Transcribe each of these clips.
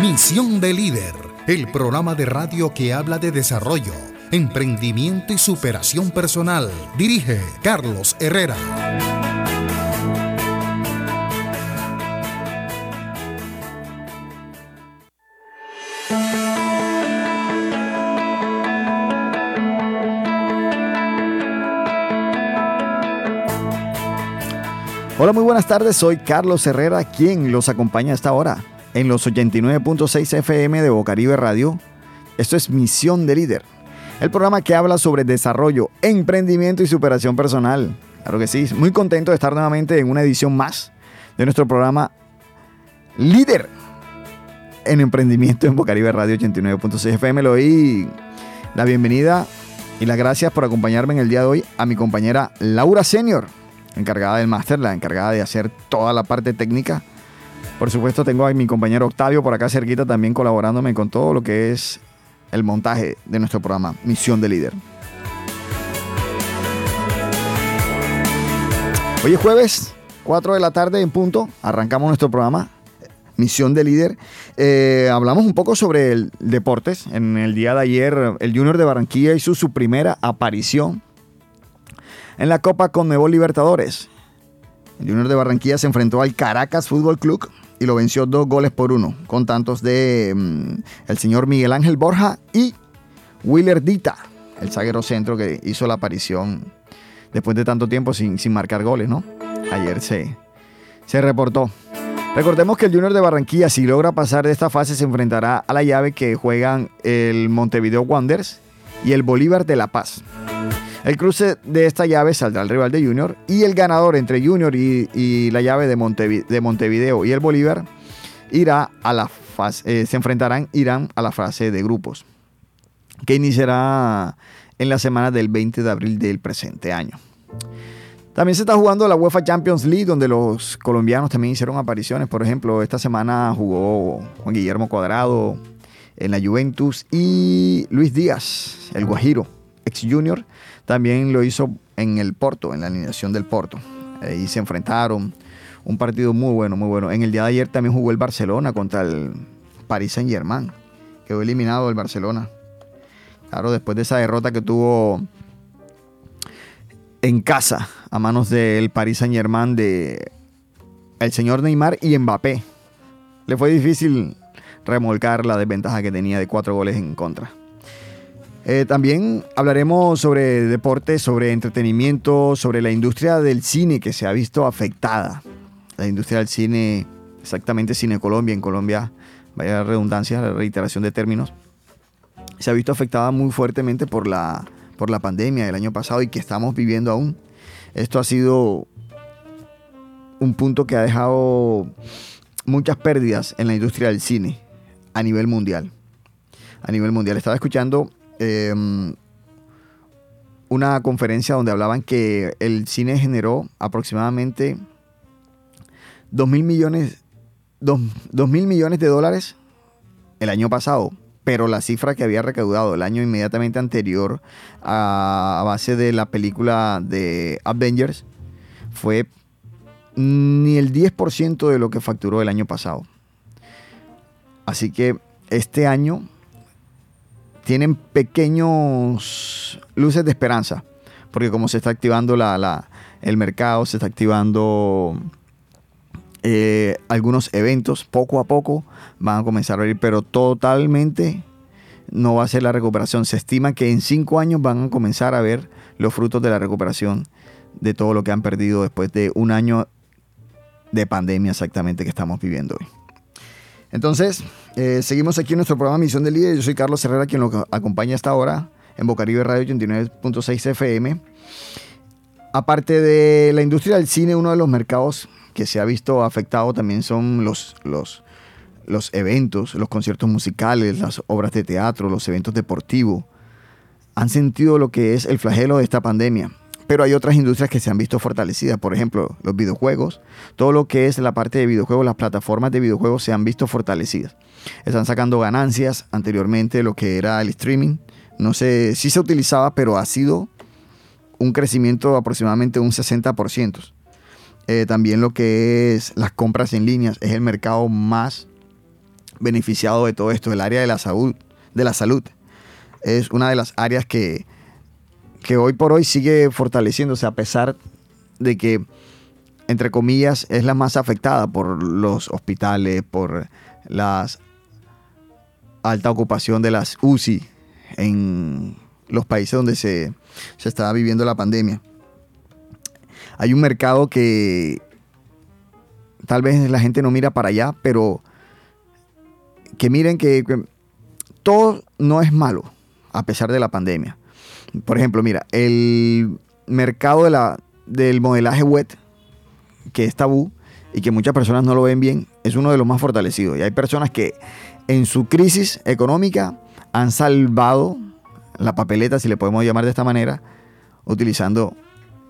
Misión de Líder, el programa de radio que habla de desarrollo, emprendimiento y superación personal. Dirige Carlos Herrera. Hola, muy buenas tardes. Soy Carlos Herrera, quien los acompaña a esta hora en los 89.6 FM de Bocaribe Radio. Esto es Misión de Líder, el programa que habla sobre desarrollo, emprendimiento y superación personal. Claro que sí, muy contento de estar nuevamente en una edición más de nuestro programa Líder en emprendimiento en Bocaribe Radio 89.6 FM. Le doy la bienvenida y las gracias por acompañarme en el día de hoy a mi compañera Laura Senior encargada del máster, la encargada de hacer toda la parte técnica. Por supuesto, tengo a mi compañero Octavio por acá cerquita también colaborándome con todo lo que es el montaje de nuestro programa Misión de Líder. Hoy es jueves, 4 de la tarde en punto, arrancamos nuestro programa Misión de Líder. Eh, hablamos un poco sobre el deportes. En el día de ayer, el Junior de Barranquilla hizo su primera aparición en la Copa Conmebol Libertadores. Junior de Barranquilla se enfrentó al Caracas Fútbol Club y lo venció dos goles por uno, con tantos de mm, el señor Miguel Ángel Borja y Willer Dita, el zaguero centro que hizo la aparición después de tanto tiempo sin, sin marcar goles, ¿no? Ayer se, se reportó. Recordemos que el Junior de Barranquilla, si logra pasar de esta fase, se enfrentará a la llave que juegan el Montevideo Wanderers y el Bolívar de La Paz. El cruce de esta llave saldrá al rival de Junior y el ganador entre Junior y, la llave de, Montevideo y el Bolívar irá a la fase, eh, se enfrentarán, irán a la fase de grupos, que iniciará en la semana del 20 de abril del presente año. También se está jugando la UEFA Champions League, donde los colombianos también hicieron apariciones. Por ejemplo, esta semana jugó Juan Guillermo Cuadrado en la Juventus y Luis Díaz, el Guajiro, ex junior, también lo hizo en el Porto, en la alineación del Porto. Ahí se enfrentaron. Un partido muy bueno, muy bueno. En el día de ayer también jugó el Barcelona contra el Paris Saint Germain. Quedó eliminado el Barcelona. Claro, después de esa derrota que tuvo en casa a manos del Paris Saint Germain de el señor Neymar y Mbappé. Le fue difícil remolcar la desventaja que tenía de cuatro goles en contra. Eh, también hablaremos sobre deporte, sobre entretenimiento, sobre la industria del cine que se ha visto afectada. La industria del cine, exactamente Cine Colombia, en Colombia, vaya redundancia, la reiteración de términos, se ha visto afectada muy fuertemente por la, por la pandemia del año pasado y que estamos viviendo aún. Esto ha sido un punto que ha dejado muchas pérdidas en la industria del cine a nivel mundial. A nivel mundial. Estaba escuchando Em, una conferencia donde hablaban que el cine generó aproximadamente 2 mil millones, mil millones de dólares el año pasado, pero la cifra que había recaudado el año inmediatamente anterior a base de la película de Avengers fue ni el 10% de lo que facturó el año pasado. Así que este año tienen pequeños luces de esperanza, porque como se está activando la, el mercado, se está activando eh, algunos eventos, poco a poco van a comenzar a abrir, pero totalmente no va a ser la recuperación. Se estima que en cinco años van a comenzar a ver los frutos de la recuperación de todo lo que han perdido después de un año de pandemia exactamente que estamos viviendo hoy. Entonces, eh, seguimos aquí en nuestro programa Misión del Líder. Yo soy Carlos Herrera, quien lo acompaña hasta ahora en Bocaribe Radio 89.6 FM. Aparte de la industria del cine, uno de los mercados que se ha visto afectado también son los, los, los eventos, los conciertos musicales, las obras de teatro, los eventos deportivos. Han sentido lo que es el flagelo de esta pandemia pero hay otras industrias que se han visto fortalecidas, por ejemplo, los videojuegos, todo lo que es la parte de videojuegos, las plataformas de videojuegos se han visto fortalecidas. Están sacando ganancias anteriormente lo que era el streaming. No sé si se utilizaba, pero ha sido un crecimiento de aproximadamente un 60%. Eh, también lo que es las compras en líneas es el mercado más beneficiado de todo esto. El área de la salud, de la salud es una de las áreas que, que hoy por hoy sigue fortaleciéndose a pesar de que, entre comillas, es la más afectada por los hospitales, por la alta ocupación de las UCI en los países donde se, se está viviendo la pandemia. Hay un mercado que tal vez la gente no mira para allá, pero que miren que, todo no es malo a pesar de la pandemia. Por ejemplo, mira, el mercado de la, del modelaje web, que es tabú y que muchas personas no lo ven bien, es uno de los más fortalecidos. Y hay personas que en su crisis económica han salvado la papeleta, si le podemos llamar de esta manera, utilizando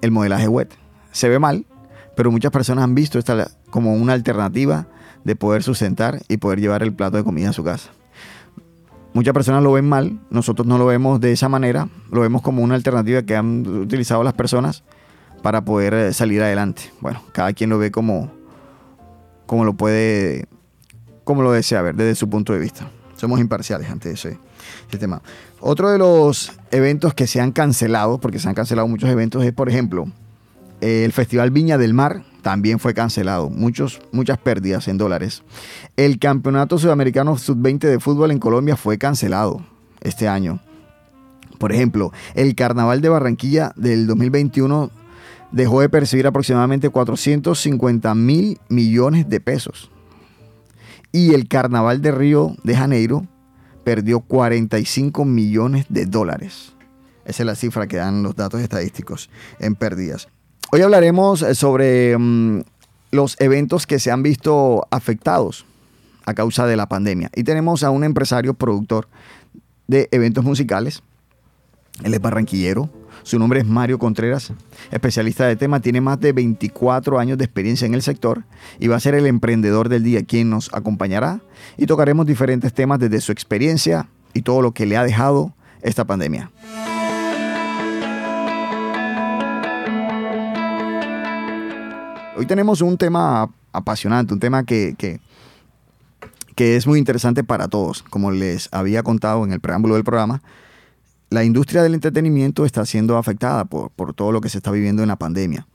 el modelaje web. Se ve mal, pero muchas personas han visto esta como una alternativa de poder sustentar y poder llevar el plato de comida a su casa. Muchas personas lo ven mal, nosotros no lo vemos de esa manera, lo vemos como una alternativa que han utilizado las personas para poder eh, salir adelante. Bueno, cada quien lo ve como, como lo puede, como lo desea ver desde su punto de vista. Somos imparciales ante ese, ese tema. Otro de los eventos que se han cancelado, porque se han cancelado muchos eventos, es por ejemplo el Festival Viña del Mar, también fue cancelado. Muchos, muchas pérdidas en dólares. El Campeonato Sudamericano Sub-20 de fútbol en Colombia fue cancelado este año. Por ejemplo, el Carnaval de Barranquilla del 2021 dejó de percibir aproximadamente 450 mil millones de pesos. Y el Carnaval de Río de Janeiro perdió 45 millones de dólares. Esa es la cifra que dan los datos estadísticos en pérdidas. Hoy hablaremos eh, sobre mm, los eventos que se han visto afectados a causa de la pandemia. Y tenemos a un empresario productor de eventos musicales. Él es barranquillero. Su nombre es Mario Contreras, especialista de tema. Tiene más de 24 años de experiencia en el sector y va a ser el emprendedor del día quien nos acompañará. Y tocaremos diferentes temas desde su experiencia y todo lo que le ha dejado esta pandemia. Hoy tenemos un tema apasionante, un tema que, que, es muy interesante para todos. Como les había contado en el preámbulo del programa, la industria del entretenimiento está siendo afectada por, por, todo lo que se está viviendo en la pandemia.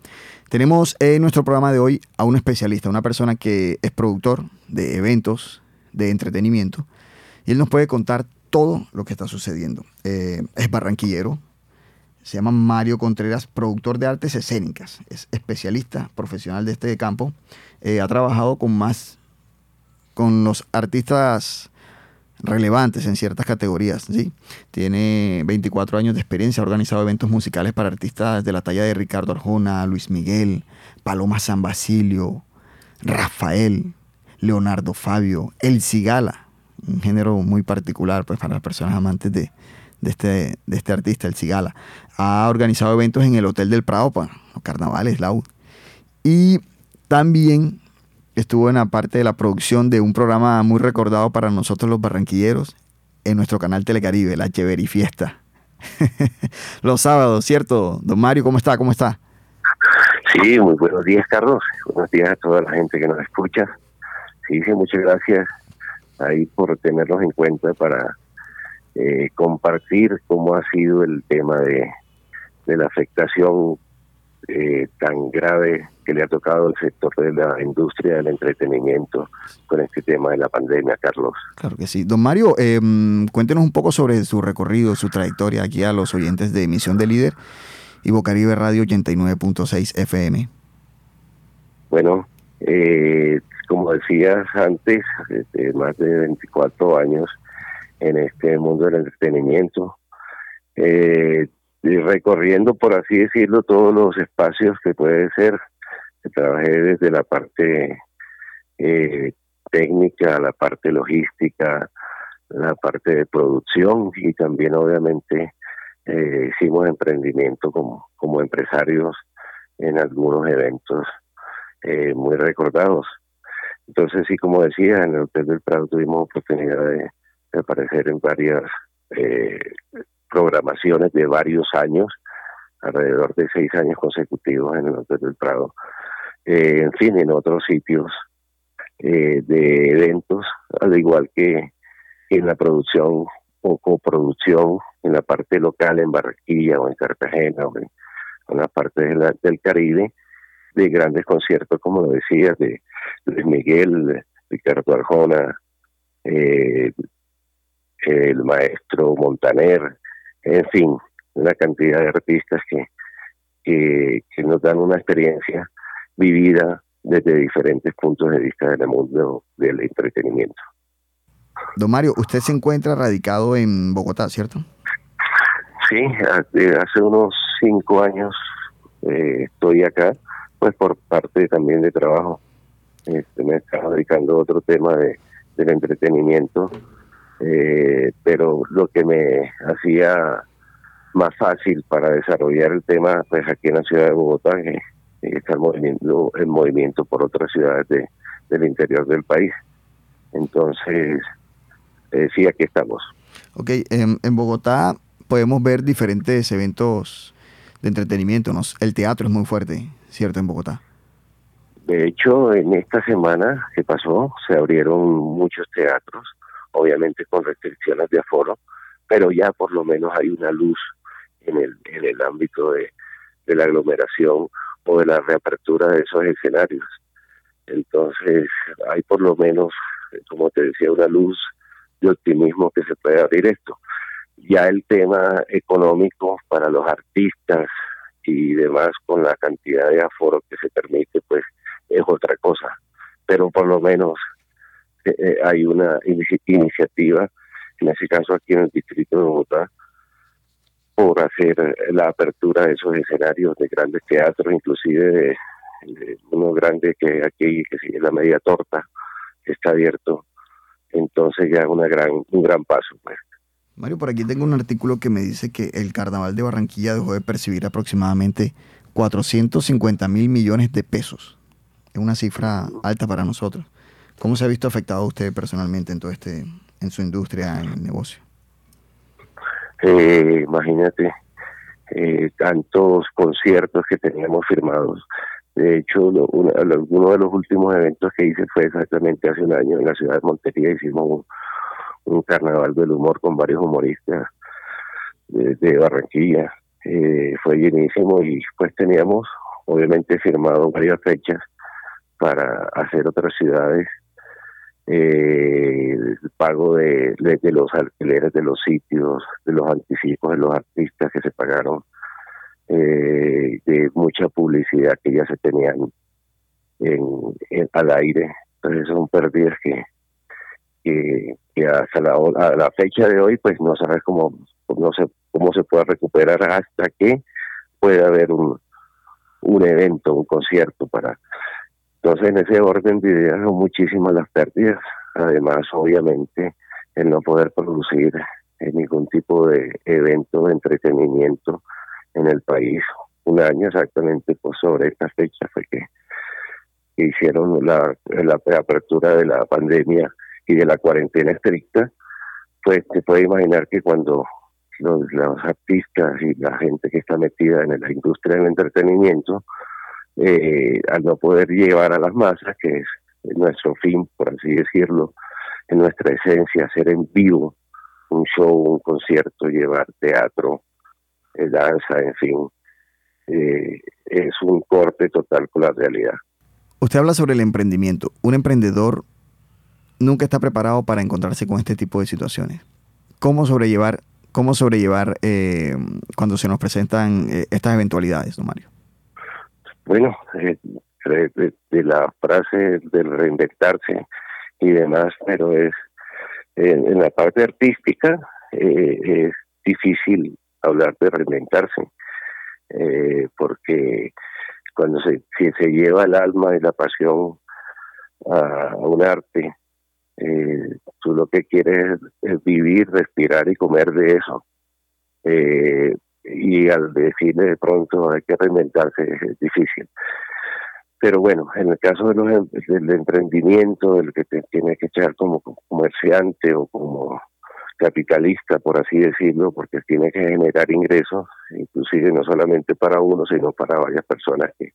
Tenemos en nuestro programa de hoy a un especialista, una persona que es productor de eventos de entretenimiento, y él nos puede contar todo lo que está sucediendo. Eh, es barranquillero, se llama Mario Contreras, productor de artes escénicas. Es especialista profesional de este campo. Eh, ha trabajado con más, con los artistas relevantes en ciertas categorías. ¿sí? Tiene 24 años de experiencia, ha organizado eventos musicales para artistas de la talla de Ricardo Arjona, Luis Miguel, Paloma San Basilio, Rafael, Leonardo Fabio, El Cigala, un género muy particular pues, para las personas amantes de, de este, de este artista, el Cigala. Ha organizado eventos en el Hotel del Prado, para los carnavales, Lau. Y también estuvo en la parte de la producción de un programa muy recordado para nosotros los barranquilleros en nuestro canal Telecaribe, la Cheveri Fiesta. los sábados, ¿cierto? Don Mario, ¿cómo está? ¿Cómo está? Sí, muy buenos días, Carlos. Buenos días a toda la gente que nos escucha. Sí, sí, muchas gracias ahí por tenerlos en cuenta para eh, compartir cómo ha sido el tema de, de la afectación eh, tan grave que le ha tocado al sector de la industria del entretenimiento con este tema de la pandemia, Carlos. Claro que sí. Don Mario, eh, cuéntenos un poco sobre su recorrido, su trayectoria aquí a los oyentes de Emisión de Líder y Bocaribe Radio 89.6 FM. Bueno, eh, como decías antes, desde más de 24 años en este mundo del entretenimiento, eh, y recorriendo, por así decirlo, todos los espacios que puede ser. Trabajé desde la parte eh, técnica, la parte logística, la parte de producción y también obviamente eh, hicimos emprendimiento como, como empresarios en algunos eventos eh, muy recordados. Entonces, sí, como decía, en el Hotel del Prado tuvimos oportunidad de aparecer en varias eh, programaciones de varios años, alrededor de seis años consecutivos en el Hotel del Prado. Eh, en fin, en otros sitios eh, de eventos al igual que en la producción o coproducción en la parte local, en Barranquilla o en Cartagena o en, la parte del Caribe, de grandes conciertos, como lo decías, de Luis Miguel, Ricardo Arjona, eh, el maestro Montaner, en fin, una cantidad de artistas que, que, nos dan una experiencia vivida desde diferentes puntos de vista del mundo del entretenimiento. Don Mario, usted se encuentra radicado en Bogotá, ¿cierto? Sí, hace unos cinco años eh, estoy acá, pues por parte también de trabajo. Este, me estaba dedicando a otro tema de, del entretenimiento, eh, pero lo que me hacía más fácil para desarrollar el tema, pues aquí en la ciudad de Bogotá, que está el movimiento, el movimiento por otras ciudades de, del interior del país. Entonces, eh, sí, aquí estamos. Ok, en, en, Bogotá podemos ver diferentes eventos de entretenimiento, ¿no? El teatro es muy fuerte, ¿cierto? En Bogotá. De hecho, en esta semana que pasó, se abrieron muchos teatros, obviamente con restricciones de aforo, pero ya por lo menos hay una luz en el, en el ámbito de, la aglomeración o de la reapertura de esos escenarios. Entonces, hay por lo menos, como te decía, una luz de optimismo que se puede abrir esto. Ya el tema económico para los artistas y demás, con la cantidad de aforo que se permite, pues es otra cosa. Pero por lo menos eh, hay una iniciativa, en ese caso aquí en el distrito de Bogotá, por hacer la apertura de esos escenarios de grandes teatros, inclusive de, uno grande que aquí, que sigue la media torta, que está abierto. Entonces ya una gran, un gran paso. Pues. Mario, por aquí tengo un artículo que me dice que el Carnaval de Barranquilla dejó de percibir aproximadamente 450 mil millones de pesos. Es una cifra alta para nosotros. ¿Cómo se ha visto afectado usted personalmente en todo este, en su industria, en el negocio? Eh, imagínate, eh, tantos conciertos que teníamos firmados. De hecho, uno, de los últimos eventos que hice fue exactamente hace un año en la ciudad de Montería. Hicimos un, carnaval del humor con varios humoristas de, Barranquilla. Eh, fue llenísimo y pues teníamos obviamente firmado varias fechas para hacer otras ciudades eh, el pago de, de, los alquileres de los sitios, de los anticipos de los artistas que se pagaron, eh, de mucha publicidad que ya se tenían en, al aire. Entonces son pérdidas que, que, hasta la, a la fecha de hoy pues no sabes cómo, no sé cómo se puede recuperar hasta que pueda haber un, un evento, un concierto para entonces, en ese orden de ideas son muchísimas las pérdidas. Además, obviamente, el no poder producir ningún tipo de evento de entretenimiento en el país. Un año exactamente pues, sobre esta fecha fue que, hicieron la, la apertura de la pandemia y de la cuarentena estricta. Pues te puedes imaginar que cuando los artistas y la gente que está metida en la industria del entretenimiento eh, al no poder llevar a las masas, que es nuestro fin, por así decirlo, en nuestra esencia, hacer en vivo un show, un concierto, llevar teatro, eh, danza, en fin, eh, es un corte total con la realidad. Usted habla sobre el emprendimiento. Un emprendedor nunca está preparado para encontrarse con este tipo de situaciones. ¿Cómo sobrellevar, cómo sobrellevar cuando se nos presentan estas eventualidades, don Mario? Bueno, eh, de, la frase del reinventarse y demás, pero es en la parte artística eh, es difícil hablar de reinventarse, eh, porque cuando se, se lleva el alma y la pasión a, un arte, eh, tú lo que quieres es, vivir, respirar y comer de eso. Eh, y al decirle de pronto hay que reinventarse es difícil. Pero bueno, en el caso de los, em, del emprendimiento, del que te tiene que echar como comerciante o como capitalista, por así decirlo, porque tiene que generar ingresos, inclusive no solamente para uno, sino para varias personas que,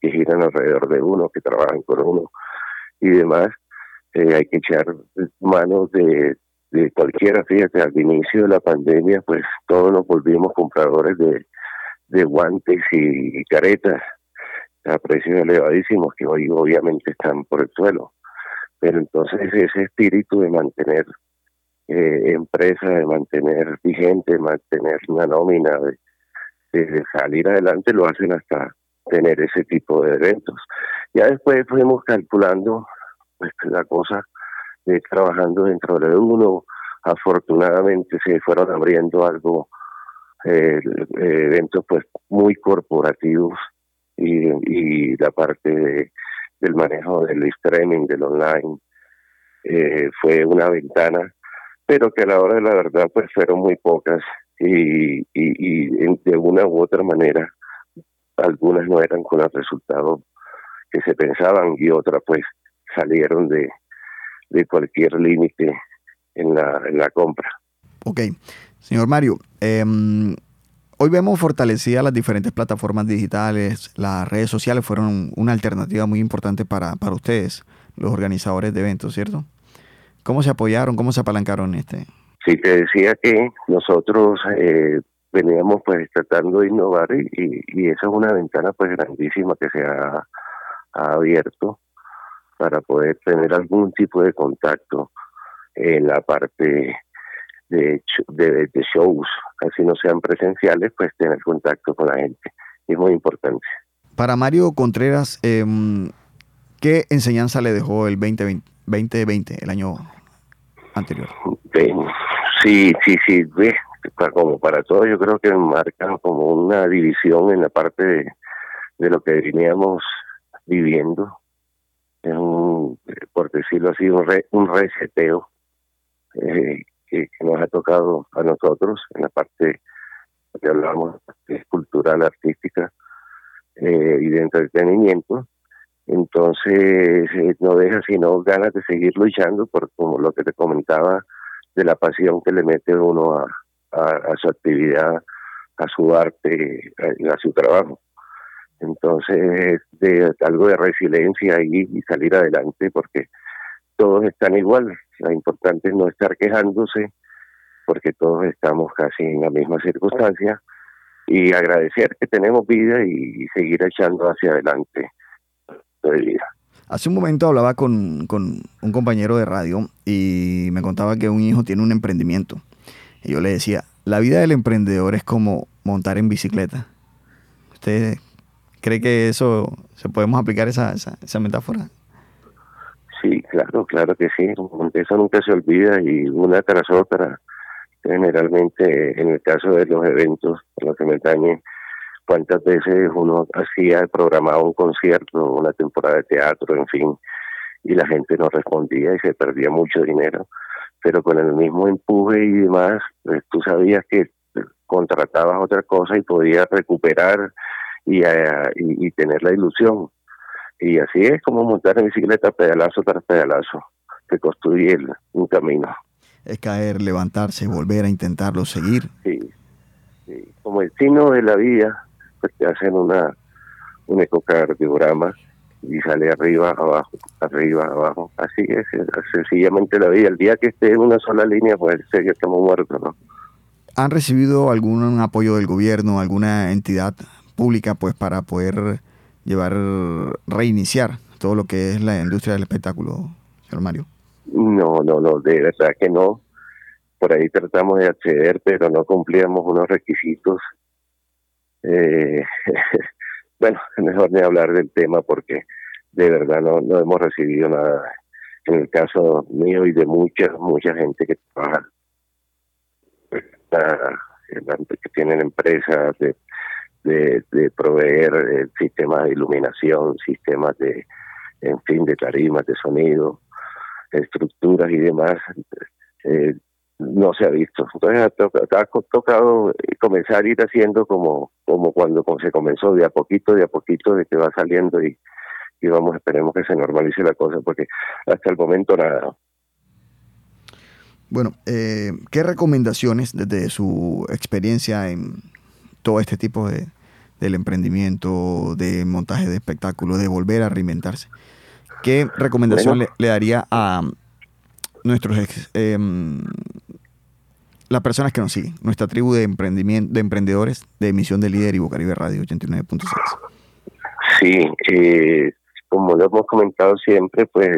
que giran alrededor de uno, que trabajan con uno y demás, eh, hay que echar manos de, de cualquiera, fíjate, al inicio de la pandemia, pues todos nos volvimos compradores de, de guantes y caretas a precios elevadísimos que hoy obviamente están por el suelo. Pero entonces ese espíritu de mantener eh, empresa, de mantener vigente, de mantener una nómina, de, salir adelante, lo hacen hasta tener ese tipo de eventos. Ya después fuimos calculando pues, la cosa de trabajando dentro de uno. Afortunadamente se fueron abriendo algo, eh, eventos pues muy corporativos y, y la parte de, del manejo del streaming, del online, eh, fue una ventana, pero que a la hora de la verdad pues fueron muy pocas y, y, y de una u otra manera algunas no eran con el resultado que se pensaban y otras pues salieron de, de cualquier límite en la, en la compra. Ok, señor Mario, eh, Hoy vemos fortalecidas las diferentes plataformas digitales, las redes sociales fueron una alternativa muy importante para, para ustedes, los organizadores de eventos, ¿cierto? ¿Cómo se apoyaron, cómo se apalancaron este? Sí, te decía que nosotros eh, veníamos pues tratando de innovar y, y, esa es una ventana pues grandísima que se ha, ha abierto para poder tener algún tipo de contacto en la parte de, de, de shows, así no sean presenciales, pues tener contacto con la gente. Es muy importante. Para Mario Contreras, eh, ¿qué enseñanza le dejó el 2020, 2020 el año anterior? Sí, sí, sí, como para todo, yo creo que marcan como una división en la parte de, de lo que veníamos viviendo. Es un, por decirlo así, un, un reseteo eh, que, nos ha tocado a nosotros en la parte que hablamos cultural, artística eh, y de entretenimiento. Entonces eh, no deja sino ganas de seguir luchando por como lo que te comentaba de la pasión que le mete uno a, a, su actividad, a su arte, a, su trabajo. Entonces, de algo de resiliencia y, y salir adelante porque todos están igual. Lo importante es no estar quejándose, porque todos estamos casi en la misma circunstancia, y agradecer que tenemos vida y, seguir echando hacia adelante de vida. Hace un momento hablaba con, con, un compañero de radio y me contaba que un hijo tiene un emprendimiento. Y yo le decía, la vida del emprendedor es como montar en bicicleta. ¿Usted cree que eso se podemos aplicar esa, esa, esa metáfora? Sí, claro, claro que sí. Eso nunca se olvida y una tras otra. Generalmente, en el caso de los eventos, lo que me dañe, cuántas veces uno hacía, programaba un concierto, una temporada de teatro, en fin, y la gente no respondía y se perdía mucho dinero. Pero con el mismo empuje y demás, pues, tú sabías que contratabas otra cosa y podías recuperar y, eh, y tener la ilusión y así es como montar en bicicleta pedalazo tras pedalazo, que construir un camino. Es caer, levantarse, volver a intentarlo, seguir. Sí, como el signo de la vida, pues te hacen una, un ecocardiograma y sale arriba, abajo, arriba, abajo. Así es, sencillamente la vida. El día que esté en una sola línea, pues sé que estamos muertos, ¿no? ¿Han recibido algún apoyo del gobierno, alguna entidad pública, pues para poder llevar, reiniciar todo lo que es la industria del espectáculo, señor Mario? No, no, no, de verdad que no. Por ahí tratamos de acceder, pero no cumplíamos unos requisitos. Eh, bueno, mejor ni hablar del tema porque de verdad no, no hemos recibido nada. En el caso mío y de mucha, mucha gente que trabaja, que tienen empresas de de, de proveer eh, sistemas de iluminación, sistemas de, en fin, de tarimas, de sonido, estructuras y demás, eh, no se ha visto. Entonces ha, tocado comenzar a ir haciendo como, como cuando se comenzó, de a poquito, de a poquito, de que va saliendo y, y vamos, esperemos que se normalice la cosa, porque hasta el momento nada. Bueno, eh, ¿qué recomendaciones desde su experiencia en todo este tipo de, del emprendimiento, de montaje de espectáculos, de volver a reinventarse. ¿Qué recomendación le, daría a nuestros em, las personas que nos siguen, nuestra tribu de emprendimiento, de emprendedores de emisión de líder y Bocaribe Radio 89.6? Sí, eh, como lo hemos comentado siempre, pues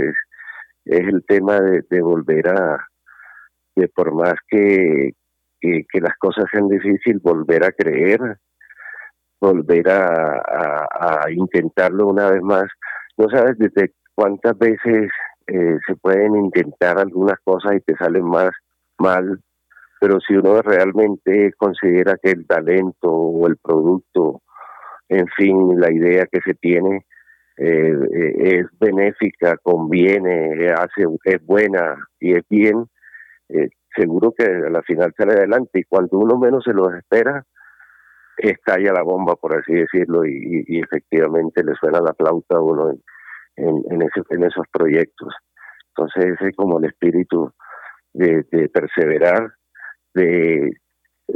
es el tema de, volver a, de por más que, que, las cosas sean difíciles, volver a creer, volver a, intentarlo una vez más. No sabes desde cuántas veces eh, se pueden intentar algunas cosas y te salen más mal, pero si uno realmente considera que el talento o el producto, en fin, la idea que se tiene, eh, eh, es benéfica, conviene, hace, es buena y es bien, eh, seguro que a la final sale adelante. Y cuando uno menos se lo espera, estalla la bomba, por así decirlo, y, efectivamente le suena la flauta a uno en, en, en esos proyectos. Entonces ese es como el espíritu de, de perseverar, de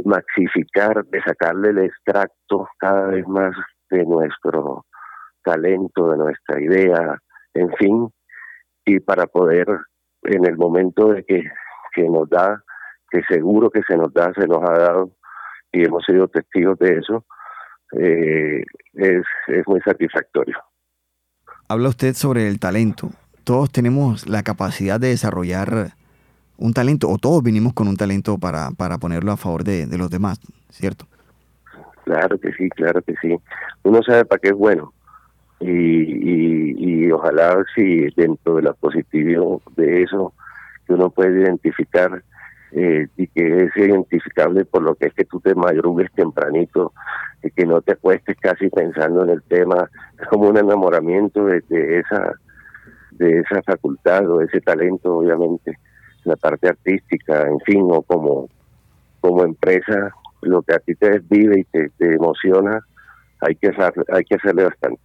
maxificar, de sacarle el extracto cada vez más de nuestro talento, de nuestra idea, en fin, y para poder en el momento de que, que nos da, que seguro que se nos da, se nos ha dado, y hemos sido testigos de eso, eh, es, es muy satisfactorio. Habla usted sobre el talento. Todos tenemos la capacidad de desarrollar un talento, o todos vinimos con un talento para, para ponerlo a favor de, de los demás, ¿cierto? Claro que sí, claro que sí. Uno sabe para qué es bueno y, y, ojalá si dentro de la positividad de eso que uno puede identificar eh, y que es identificable por lo que es que tú te madrugues tempranito y que no te acuestes casi pensando en el tema. Es como un enamoramiento de, esa de esa facultad o ese talento obviamente la parte artística en fin o como como empresa lo que a ti te desvive y te, te emociona hay que hay que hacerle bastante.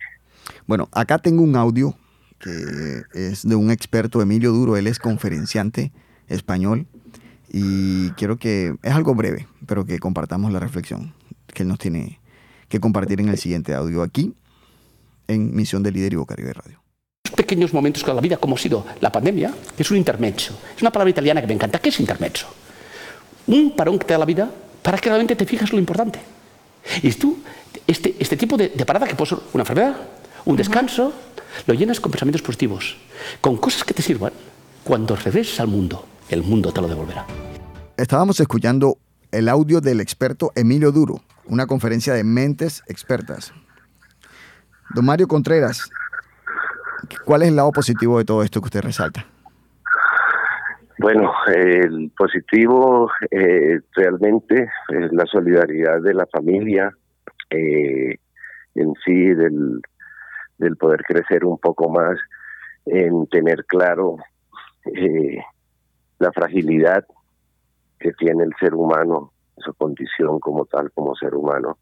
Bueno, acá tengo un audio que es de un experto, Emilio Duro, él es conferenciante español y quiero que, es algo breve, pero que compartamos la reflexión que él nos tiene que compartir en el siguiente audio aquí en Misión de Líder y Bocaribe Radio. Pequeños momentos con la vida, como ha sido la pandemia, es un intermezzo. Es una palabra italiana que me encanta. ¿Qué es intermezzo? Un parón que te da la vida para que realmente te fijas lo importante. Y tú, este, este tipo de, de parada que puede ser una enfermedad, un descanso, lo llenas con pensamientos positivos, con cosas que te sirvan. Cuando regreses al mundo, el mundo te lo devolverá. Estábamos escuchando el audio del experto Emilio Duro, una conferencia de mentes expertas. Don Mario Contreras, ¿cuál es el lado positivo de todo esto que usted resalta? Bueno, el positivo eh, realmente es la solidaridad de la familia, eh, en sí, del, del poder crecer un poco más, en tener claro eh, la fragilidad que tiene el ser humano, su condición como tal, como ser humano.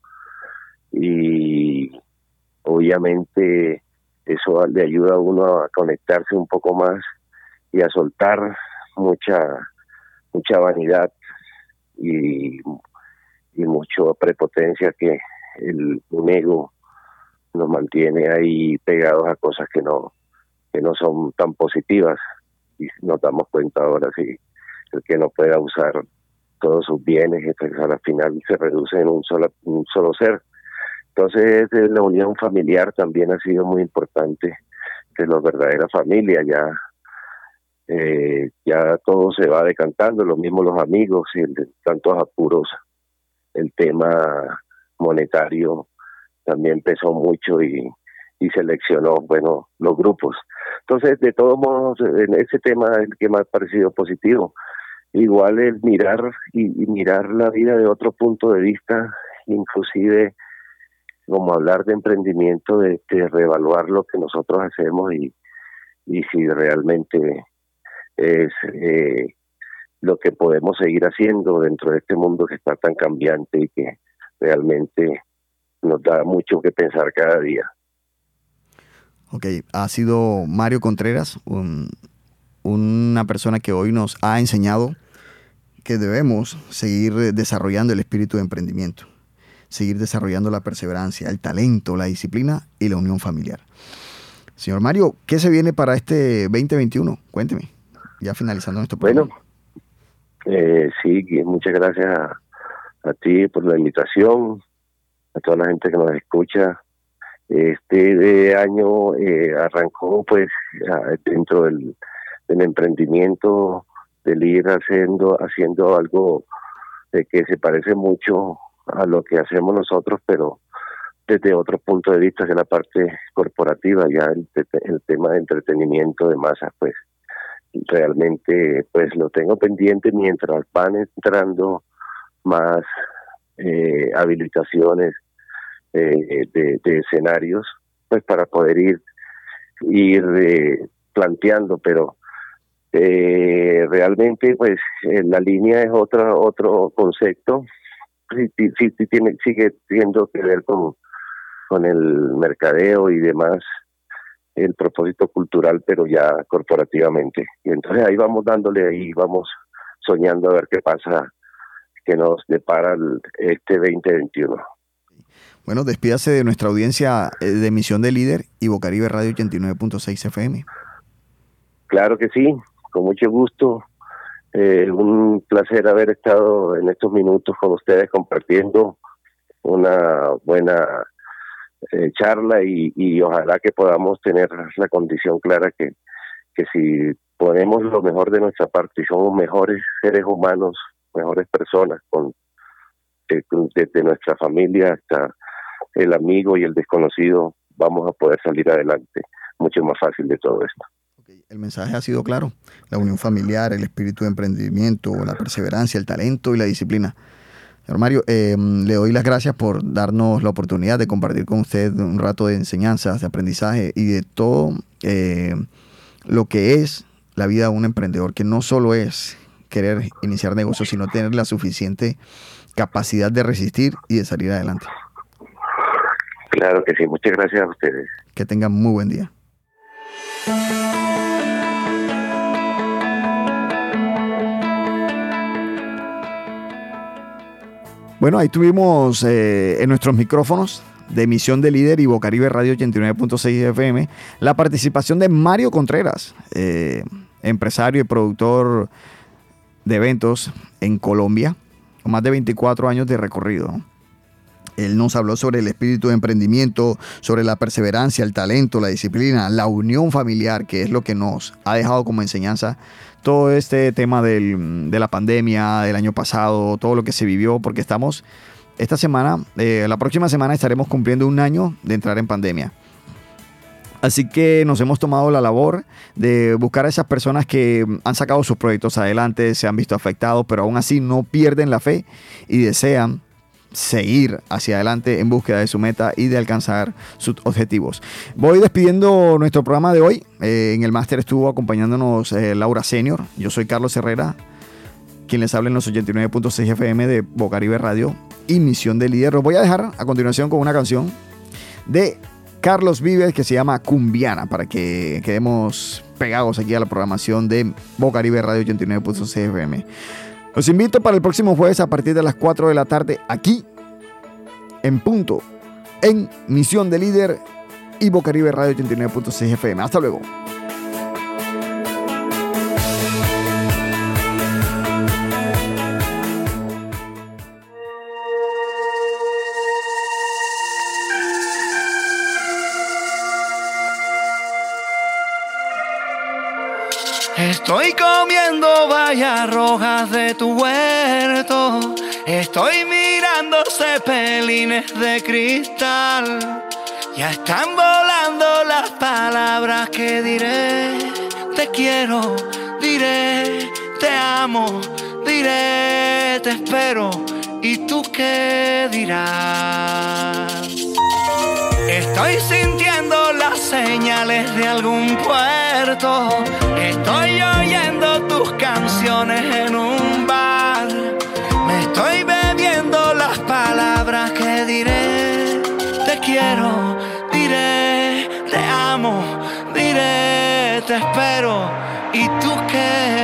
Y obviamente eso le ayuda a uno a conectarse un poco más y a soltar mucha mucha vanidad y, y mucha prepotencia que el un ego nos mantiene ahí pegados a cosas que no que no son tan positivas. Y nos damos cuenta ahora si el que no pueda usar todos sus bienes entonces al final se reduce en un solo un solo ser. Entonces la unión familiar también ha sido muy importante que la verdadera familia. Ya eh, ya todo se va decantando lo mismo los amigos y tantos apuros el tema monetario también pesó mucho y, y seleccionó, bueno, los grupos. Entonces, de todos modos, en ese tema es el que me ha parecido positivo. Igual el mirar y, mirar la vida de otro punto de vista, inclusive como hablar de emprendimiento, de, reevaluar lo que nosotros hacemos y, y si realmente es eh, lo que podemos seguir haciendo dentro de este mundo que está tan cambiante y que realmente nos da mucho que pensar cada día. Ok, ha sido Mario Contreras, una persona que hoy nos ha enseñado que debemos seguir desarrollando el espíritu de emprendimiento, seguir desarrollando la perseverancia, el talento, la disciplina y la unión familiar. Señor Mario, ¿qué se viene para este 2021? Cuénteme, ya finalizando nuestro programa. Bueno, eh, sí, muchas gracias a, ti por la invitación, a toda la gente que nos escucha. Este año eh, arrancó pues dentro del, del, emprendimiento, del ir haciendo, haciendo algo de que se parece mucho a lo que hacemos nosotros, pero desde otro punto de vista que la parte corporativa, ya el, el tema de entretenimiento de masas, pues realmente pues lo tengo pendiente mientras van entrando más eh, habilitaciones eh, de, escenarios, pues para poder ir ir eh, planteando, pero realmente pues la línea es otro otro concepto sí, sí, tiene, sigue teniendo que ver con con el mercadeo y demás el propósito cultural, pero ya corporativamente. Y entonces ahí vamos dándole, ahí vamos soñando a ver qué pasa, que nos depara este 2021. Bueno, despídase de nuestra audiencia eh, de emisión de líder y Bocaribe Radio 89.6 FM. Claro que sí, con mucho gusto. Eh, un placer haber estado en estos minutos con ustedes compartiendo una buena eh, charla y, y, ojalá que podamos tener la condición clara que, que si ponemos lo mejor de nuestra parte y somos mejores seres humanos, mejores personas, con desde nuestra familia hasta el amigo y el desconocido, vamos a poder salir adelante mucho más fácil de todo esto. El mensaje ha sido claro, la unión familiar, el espíritu de emprendimiento, la perseverancia, el talento y la disciplina Señor Mario, em, le doy las gracias por darnos la oportunidad de compartir con usted un rato de enseñanzas, de aprendizaje y de todo eh, lo que es la vida de un emprendedor, que no solo es querer iniciar negocios, sino tener la suficiente capacidad de resistir y de salir adelante. Claro que sí, muchas gracias a ustedes. Que tengan muy buen día. Bueno, ahí tuvimos eh, en nuestros micrófonos de emisión de líder y Bocaribe Radio 89.6 FM la participación de Mario Contreras, eh, empresario y productor de eventos en Colombia, con más de 24 años de recorrido. Él nos habló sobre el espíritu de emprendimiento, sobre la perseverancia, el talento, la disciplina, la unión familiar, que es lo que nos ha dejado como enseñanza todo este tema de la pandemia del año pasado, todo lo que se vivió, porque estamos, esta semana, eh, la próxima semana estaremos cumpliendo un año de entrar en pandemia. Así que nos hemos tomado la labor de buscar a esas personas que han sacado sus proyectos adelante, se han visto afectados, pero aún así no pierden la fe y desean seguir hacia adelante en búsqueda de su meta y de alcanzar sus objetivos. Voy despidiendo nuestro programa de hoy. Eh, en el máster estuvo acompañándonos eh, Laura Senior. Yo soy Carlos Herrera, quien les habla en los 89.6 FM de Bocaribe Radio y Misión de Líder. Los voy a dejar a continuación con una canción de Carlos Vives que se llama Cumbiana para que quedemos pegados aquí a la programación de Bocaribe Radio 89.6 FM. Los invito para el próximo jueves a partir de las 4 de la tarde aquí en punto en Misión de Líder y Bocaribe Radio 89.6 FM. Hasta luego. Estoy comiendo vallas rojas de tu huerto. Estoy mirando cepelines de cristal. Ya están volando las palabras que diré. Te quiero, diré, te amo, diré, te espero. ¿Y tú qué dirás? Estoy sintiendo las señales de algún puerto. Estoy oyendo tus canciones en un bar. Me estoy bebiendo las palabras que diré. Te quiero, diré, te amo, diré, te espero. ¿Y tú qué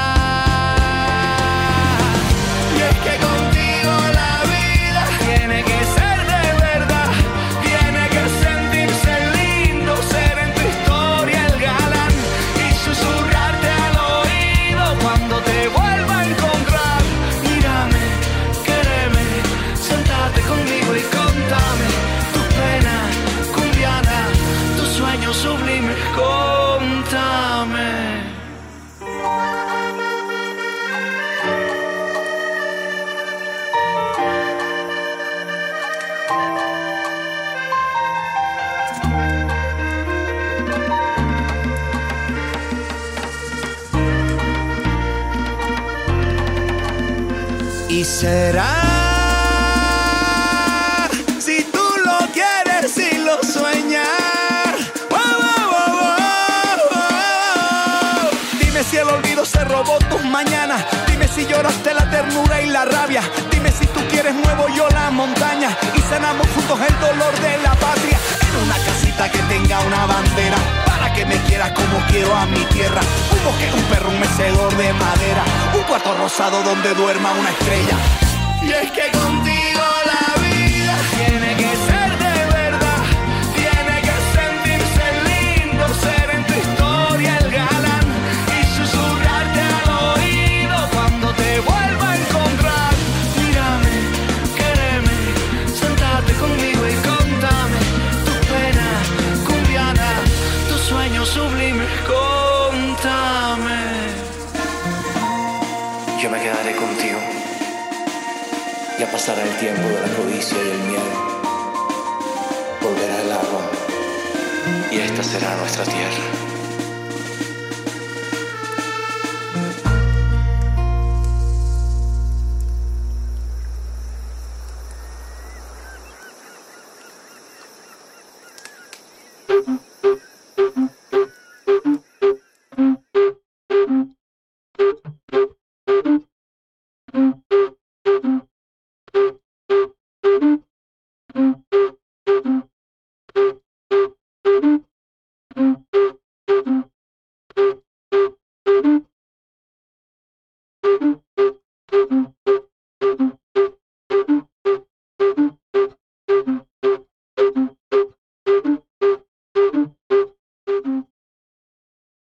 Y será si tú lo quieres y lo sueñas. Dime si el olvido se robó tus mañanas. Dime si lloraste la ternura y la rabia. Dime si tú quieres muevo yo la montaña y sanamos juntos el dolor de la patria. En una casita que tenga una bandera que me quieras como quiero a mi tierra. Un bosque, un perro, un mecedor de madera. Un cuarto rosado donde duerma una estrella. Y es que contigo Yo me quedaré contigo. Ya pasará el tiempo de la codicia y el miedo. Volverá el agua y esta será nuestra tierra.